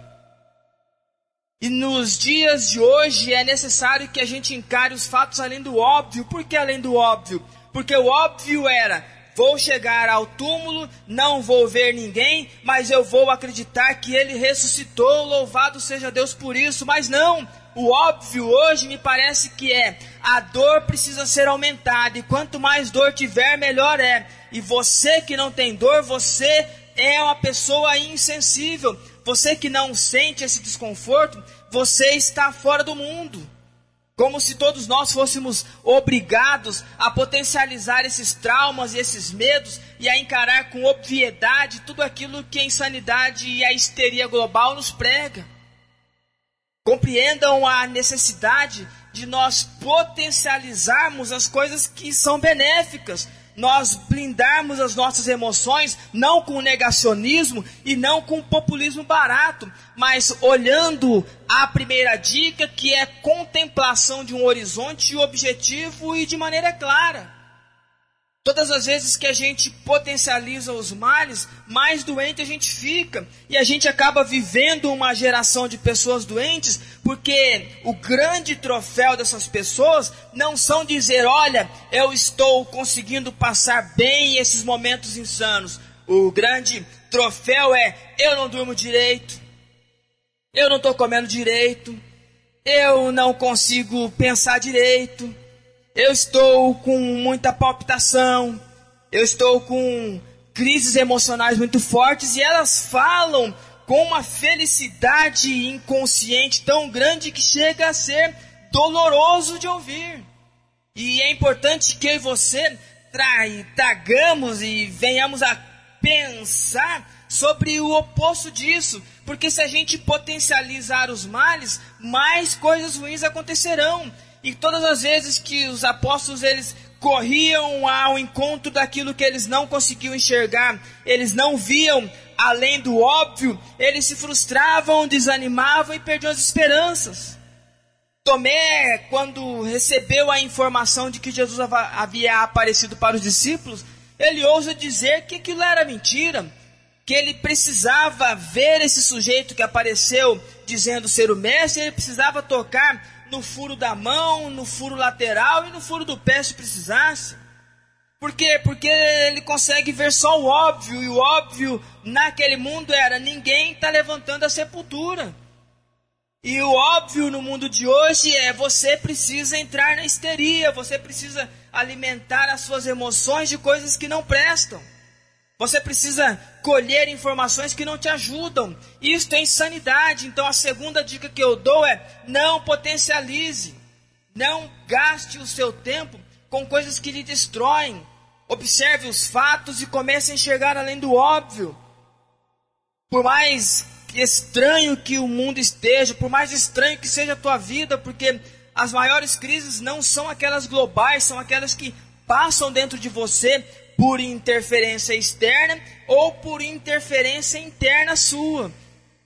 E nos dias de hoje é necessário que a gente encare os fatos além do óbvio. Por que além do óbvio? Porque o óbvio era: vou chegar ao túmulo, não vou ver ninguém, mas eu vou acreditar que ele ressuscitou, louvado seja Deus por isso. Mas não, o óbvio hoje me parece que é a dor precisa ser aumentada e quanto mais dor tiver, melhor é. E você que não tem dor, você é uma pessoa insensível. Você que não sente esse desconforto, você está fora do mundo. Como se todos nós fôssemos obrigados a potencializar esses traumas e esses medos e a encarar com obviedade tudo aquilo que a insanidade e a histeria global nos prega. Compreendam a necessidade de nós potencializarmos as coisas que são benéficas, nós blindarmos as nossas emoções, não com negacionismo e não com populismo barato, mas olhando a primeira dica, que é contemplação de um horizonte objetivo e de maneira clara. Todas as vezes que a gente potencializa os males, mais doente a gente fica. E a gente acaba vivendo uma geração de pessoas doentes, porque o grande troféu dessas pessoas não são dizer, olha, eu estou conseguindo passar bem esses momentos insanos. O grande troféu é, eu não durmo direito, eu não estou comendo direito, eu não consigo pensar direito, eu estou com muita palpitação, eu estou com crises emocionais muito fortes e elas falam com uma felicidade inconsciente tão grande que chega a ser doloroso de ouvir. E é importante que você tragamos e venhamos a pensar sobre o oposto disso, porque se a gente potencializar os males, mais coisas ruins acontecerão. E todas as vezes que os apóstolos eles corriam ao encontro daquilo que eles não conseguiam enxergar, eles não viam além do óbvio, eles se frustravam, desanimavam e perdiam as esperanças. Tomé, quando recebeu a informação de que Jesus havia aparecido para os discípulos, ele ousa dizer que aquilo era mentira, que ele precisava ver esse sujeito que apareceu dizendo ser o mestre, ele precisava tocar no furo da mão, no furo lateral e no furo do pé se precisasse. Por quê? Porque ele consegue ver só o óbvio, e o óbvio naquele mundo era: ninguém está levantando a sepultura. E o óbvio no mundo de hoje é: você precisa entrar na histeria, você precisa alimentar as suas emoções de coisas que não prestam. Você precisa colher informações que não te ajudam. Isto é insanidade. Então a segunda dica que eu dou é: não potencialize. Não gaste o seu tempo com coisas que lhe destroem. Observe os fatos e comece a enxergar além do óbvio. Por mais estranho que o mundo esteja, por mais estranho que seja a tua vida, porque as maiores crises não são aquelas globais, são aquelas que passam dentro de você por interferência externa ou por interferência interna sua.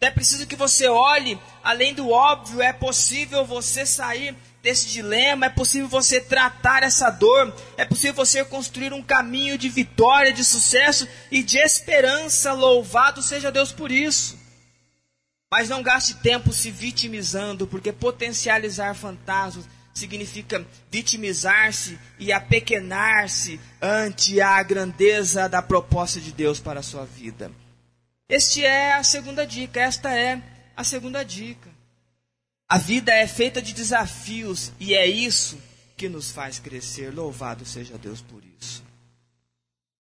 É preciso que você olhe além do óbvio, é possível você sair desse dilema, é possível você tratar essa dor, é possível você construir um caminho de vitória, de sucesso e de esperança. Louvado seja Deus por isso. Mas não gaste tempo se vitimizando, porque potencializar fantasmas significa vitimizar-se e apequenar-se ante a grandeza da proposta de Deus para a sua vida. Este é a segunda dica, esta é a segunda dica. A vida é feita de desafios e é isso que nos faz crescer. Louvado seja Deus por isso.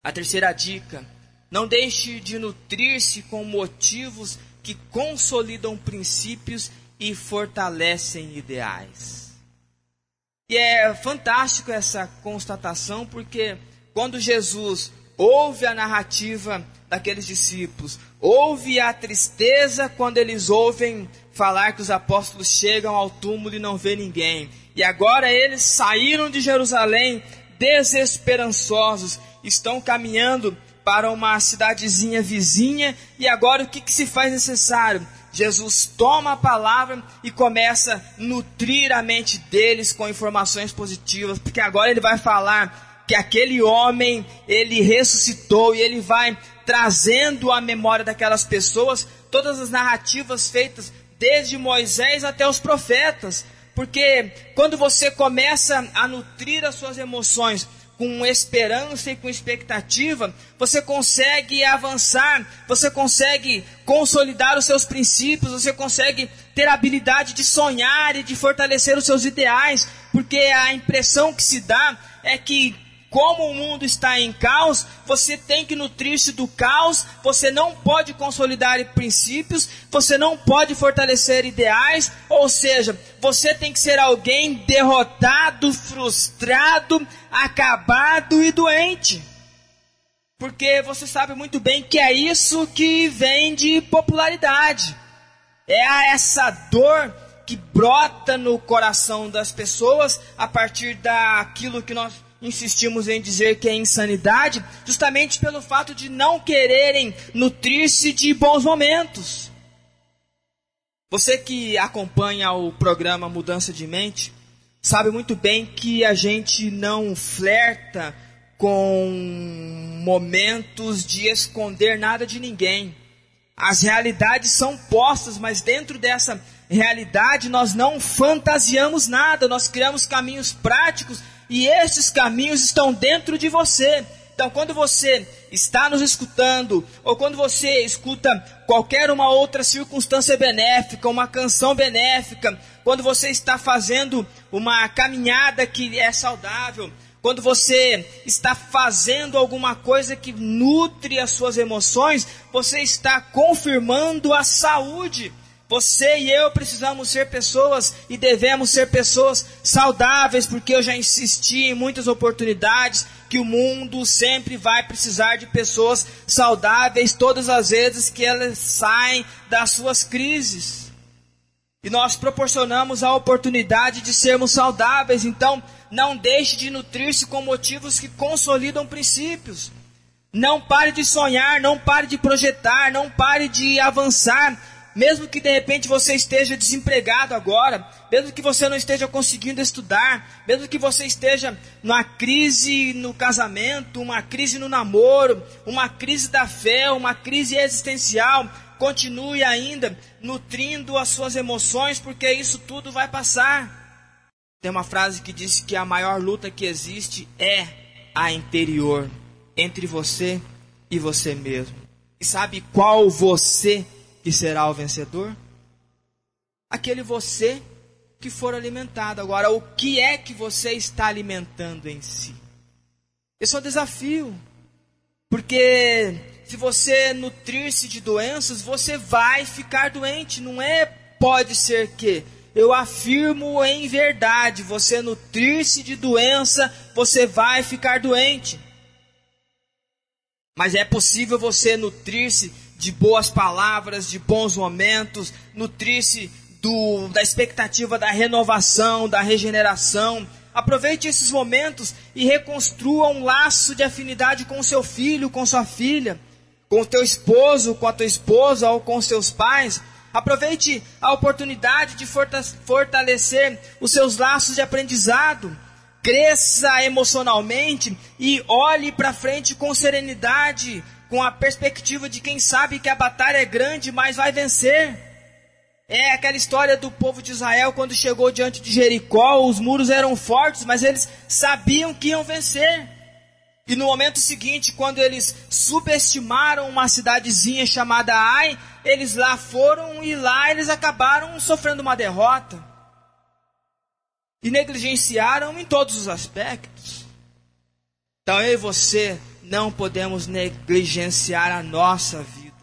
A terceira dica: não deixe de nutrir-se com motivos que consolidam princípios e fortalecem ideais. E é fantástico essa constatação, porque quando Jesus ouve a narrativa daqueles discípulos, ouve a tristeza quando eles ouvem falar que os apóstolos chegam ao túmulo e não vê ninguém. E agora eles saíram de Jerusalém desesperançosos, estão caminhando para uma cidadezinha vizinha, e agora o que, que se faz necessário? Jesus toma a palavra e começa a nutrir a mente deles com informações positivas, porque agora ele vai falar que aquele homem, ele ressuscitou e ele vai trazendo à memória daquelas pessoas todas as narrativas feitas desde Moisés até os profetas, porque quando você começa a nutrir as suas emoções com esperança e com expectativa, você consegue avançar, você consegue consolidar os seus princípios, você consegue ter a habilidade de sonhar e de fortalecer os seus ideais, porque a impressão que se dá é que como o mundo está em caos, você tem que nutrir-se do caos, você não pode consolidar princípios, você não pode fortalecer ideais, ou seja, você tem que ser alguém derrotado, frustrado, acabado e doente. Porque você sabe muito bem que é isso que vem de popularidade. É essa dor que brota no coração das pessoas a partir daquilo que nós insistimos em dizer que é insanidade, justamente pelo fato de não quererem nutrir-se de bons momentos. Você que acompanha o programa Mudança de Mente, sabe muito bem que a gente não flerta com momentos de esconder nada de ninguém. As realidades são postas, mas dentro dessa realidade nós não fantasiamos nada, nós criamos caminhos práticos e esses caminhos estão dentro de você. Então, quando você está nos escutando, ou quando você escuta qualquer uma outra circunstância benéfica, uma canção benéfica, quando você está fazendo uma caminhada que é saudável, quando você está fazendo alguma coisa que nutre as suas emoções, você está confirmando a saúde. Você e eu precisamos ser pessoas e devemos ser pessoas saudáveis, porque eu já insisti em muitas oportunidades que o mundo sempre vai precisar de pessoas saudáveis todas as vezes que elas saem das suas crises. E nós proporcionamos a oportunidade de sermos saudáveis, então não deixe de nutrir-se com motivos que consolidam princípios. Não pare de sonhar, não pare de projetar, não pare de avançar. Mesmo que de repente você esteja desempregado agora, mesmo que você não esteja conseguindo estudar, mesmo que você esteja numa crise no casamento, uma crise no namoro, uma crise da fé, uma crise existencial, continue ainda nutrindo as suas emoções, porque isso tudo vai passar. Tem uma frase que diz que a maior luta que existe é a interior, entre você e você mesmo. E sabe qual você que será o vencedor? Aquele você que for alimentado. Agora, o que é que você está alimentando em si? Esse é o desafio. Porque se você nutrir-se de doenças, você vai ficar doente. Não é pode ser que eu afirmo em verdade: você nutrir-se de doença, você vai ficar doente. Mas é possível você nutrir-se de boas palavras, de bons momentos, nutrir-se da expectativa da renovação, da regeneração. Aproveite esses momentos e reconstrua um laço de afinidade com seu filho, com sua filha, com o teu esposo, com a tua esposa ou com seus pais Aproveite a oportunidade de fortalecer os seus laços de aprendizado. Cresça emocionalmente e olhe para frente com serenidade, com a perspectiva de quem sabe que a batalha é grande, mas vai vencer. É aquela história do povo de Israel quando chegou diante de Jericó, os muros eram fortes, mas eles sabiam que iam vencer. E no momento seguinte, quando eles subestimaram uma cidadezinha chamada Ai, eles lá foram e lá eles acabaram sofrendo uma derrota. E negligenciaram em todos os aspectos. Então eu e você não podemos negligenciar a nossa vida.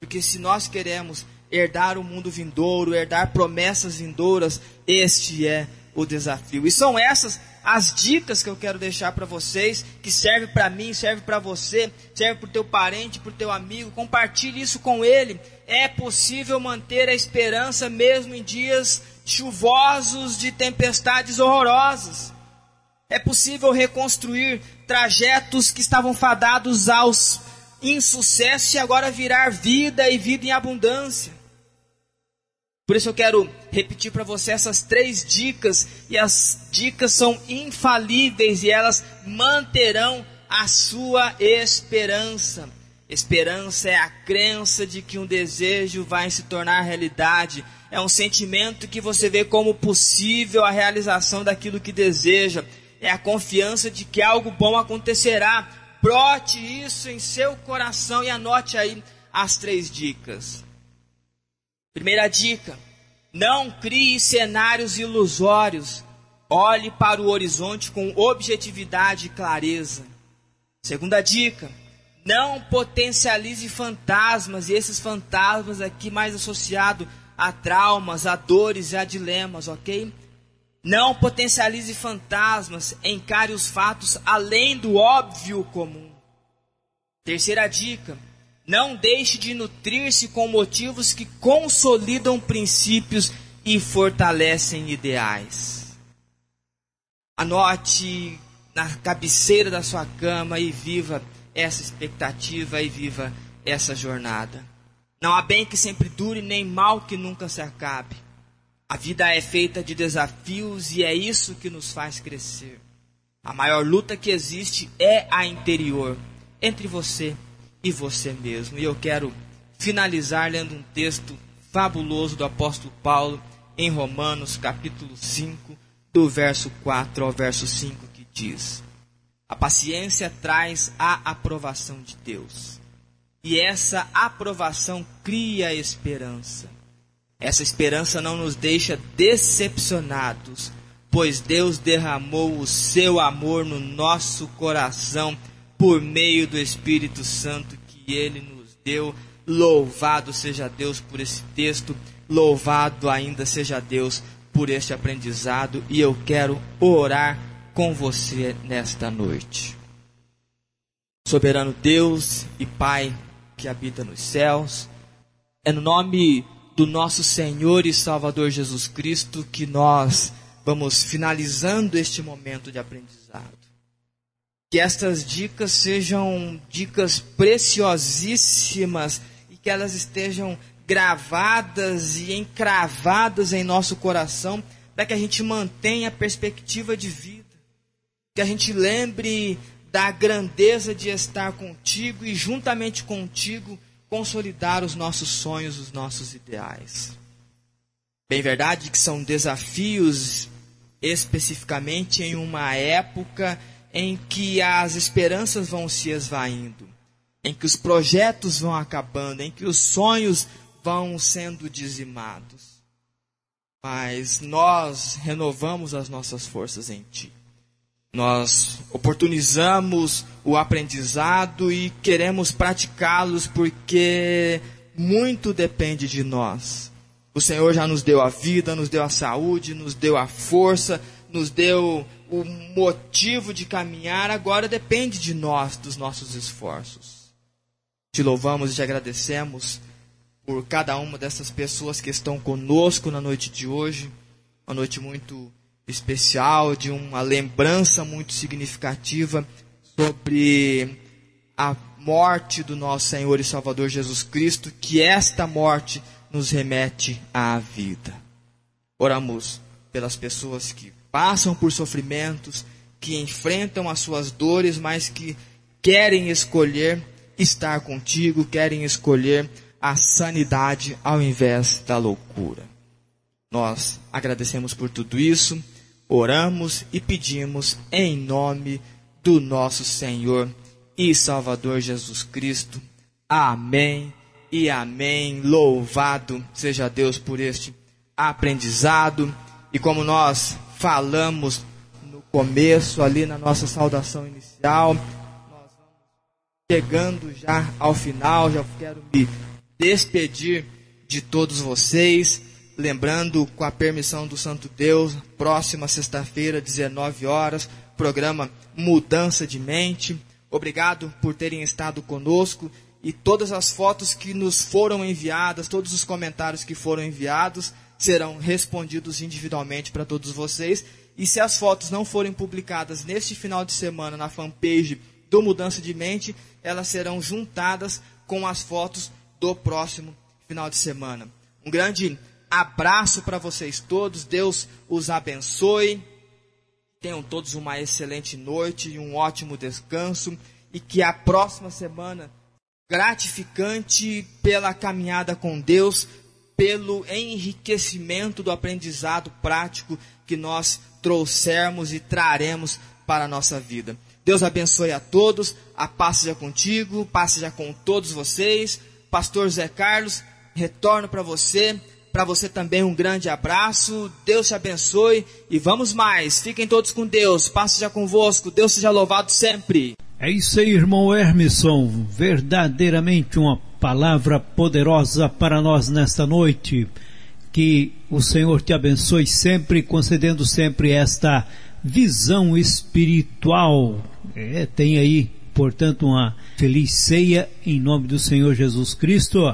Porque se nós queremos herdar o mundo vindouro, herdar promessas vindouras, este é o desafio. E são essas as dicas que eu quero deixar para vocês, que serve para mim, serve para você, serve para o teu parente, para o teu amigo. Compartilhe isso com ele. É possível manter a esperança mesmo em dias chuvosos de tempestades horrorosas. É possível reconstruir trajetos que estavam fadados aos insucesso e agora virar vida e vida em abundância. Por isso eu quero repetir para você essas três dicas, e as dicas são infalíveis e elas manterão a sua esperança. Esperança é a crença de que um desejo vai se tornar realidade. É um sentimento que você vê como possível a realização daquilo que deseja. É a confiança de que algo bom acontecerá. Brote isso em seu coração e anote aí as três dicas. Primeira dica: não crie cenários ilusórios. Olhe para o horizonte com objetividade e clareza. Segunda dica: não potencialize fantasmas, e esses fantasmas aqui mais associado a traumas, a dores e a dilemas, ok? Não potencialize fantasmas, encare os fatos além do óbvio comum. Terceira dica: não deixe de nutrir-se com motivos que consolidam princípios e fortalecem ideais. Anote na cabeceira da sua cama e viva essa expectativa e viva essa jornada. Não há bem que sempre dure, nem mal que nunca se acabe. A vida é feita de desafios e é isso que nos faz crescer. A maior luta que existe é a interior, entre você e você mesmo. E eu quero finalizar lendo um texto fabuloso do apóstolo Paulo em Romanos, capítulo 5, do verso 4 ao verso 5, que diz: A paciência traz a aprovação de Deus. E essa aprovação cria esperança. Essa esperança não nos deixa decepcionados, pois Deus derramou o seu amor no nosso coração por meio do Espírito Santo que ele nos deu. Louvado seja Deus por esse texto, louvado ainda seja Deus por este aprendizado, e eu quero orar com você nesta noite. Soberano Deus e Pai que habita nos céus, é no nome do nosso Senhor e Salvador Jesus Cristo que nós vamos finalizando este momento de aprendizado. Que estas dicas sejam dicas preciosíssimas e que elas estejam gravadas e encravadas em nosso coração para que a gente mantenha a perspectiva de vida. Que a gente lembre da grandeza de estar contigo e juntamente contigo consolidar os nossos sonhos, os nossos ideais. Bem verdade que são desafios especificamente em uma época em que as esperanças vão se esvaindo, em que os projetos vão acabando, em que os sonhos vão sendo dizimados. Mas nós renovamos as nossas forças em Ti. Nós oportunizamos o aprendizado e queremos praticá-los porque muito depende de nós. O Senhor já nos deu a vida, nos deu a saúde, nos deu a força, nos deu o motivo de caminhar, agora depende de nós, dos nossos esforços. Te louvamos e te agradecemos por cada uma dessas pessoas que estão conosco na noite de hoje, uma noite muito especial, de uma lembrança muito significativa sobre a morte do nosso Senhor e Salvador Jesus Cristo, que esta morte nos remete à vida. Oramos pelas pessoas que passam por sofrimentos, que enfrentam as suas dores, mas que querem escolher estar contigo, querem escolher a sanidade ao invés da loucura. Nós agradecemos por tudo isso oramos e pedimos em nome do nosso Senhor e Salvador Jesus Cristo. Amém e amém. Louvado seja Deus por este aprendizado. E como nós falamos no começo, ali na nossa saudação inicial, nós vamos chegando já ao final. Já quero me despedir de todos vocês Lembrando, com a permissão do Santo Deus, próxima sexta-feira, 19 horas, programa Mudança de Mente. Obrigado por terem estado conosco e todas as fotos que nos foram enviadas, todos os comentários que foram enviados, serão respondidos individualmente para todos vocês. E se as fotos não forem publicadas neste final de semana na fanpage do Mudança de Mente, elas serão juntadas com as fotos do próximo final de semana. Um grande abraço para vocês todos. Deus os abençoe. Tenham todos uma excelente noite e um ótimo descanso. E que a próxima semana gratificante pela caminhada com Deus, pelo enriquecimento do aprendizado prático que nós trouxermos e traremos para a nossa vida. Deus abençoe a todos, a paz seja contigo, paz seja com todos vocês. Pastor Zé Carlos, retorno para você. Para você também um grande abraço. Deus te abençoe e vamos mais. Fiquem todos com Deus. Paz seja convosco. Deus seja louvado sempre. É isso aí, irmão Hermisson. Verdadeiramente uma palavra poderosa para nós nesta noite. Que o Senhor te abençoe sempre, concedendo sempre esta visão espiritual. É, tem aí, portanto, uma feliz ceia em nome do Senhor Jesus Cristo.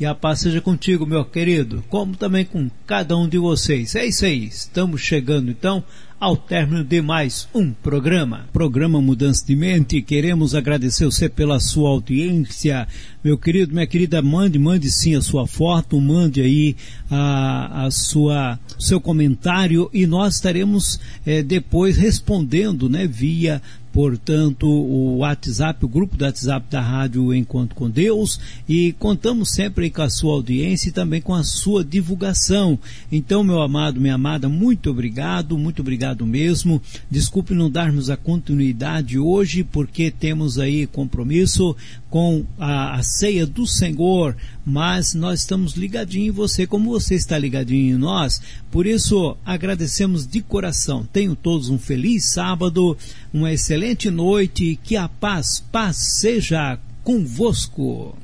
E a paz seja contigo, meu querido, como também com cada um de vocês. É isso aí, estamos chegando então ao término de mais um programa. Programa Mudança de Mente. Queremos agradecer você pela sua audiência. Meu querido, minha querida, mande, mande sim a sua foto, mande aí a, a sua, seu comentário e nós estaremos é, depois respondendo, né, via portanto, o WhatsApp, o grupo do WhatsApp da Rádio Encontro com Deus e contamos sempre com a sua audiência e também com a sua divulgação. Então, meu amado, minha amada, muito obrigado, muito obrigado mesmo. Desculpe não darmos a continuidade hoje, porque temos aí compromisso com a, a ceia do Senhor, mas nós estamos ligadinhos em você, como você está ligadinho em nós. Por isso, agradecemos de coração. Tenham todos um feliz sábado, uma excelente noite, que a paz, paz seja convosco.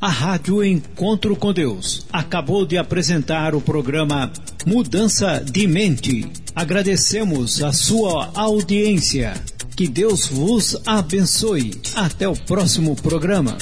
A Rádio Encontro com Deus acabou de apresentar o programa Mudança de Mente. Agradecemos a sua audiência. Que Deus vos abençoe. Até o próximo programa.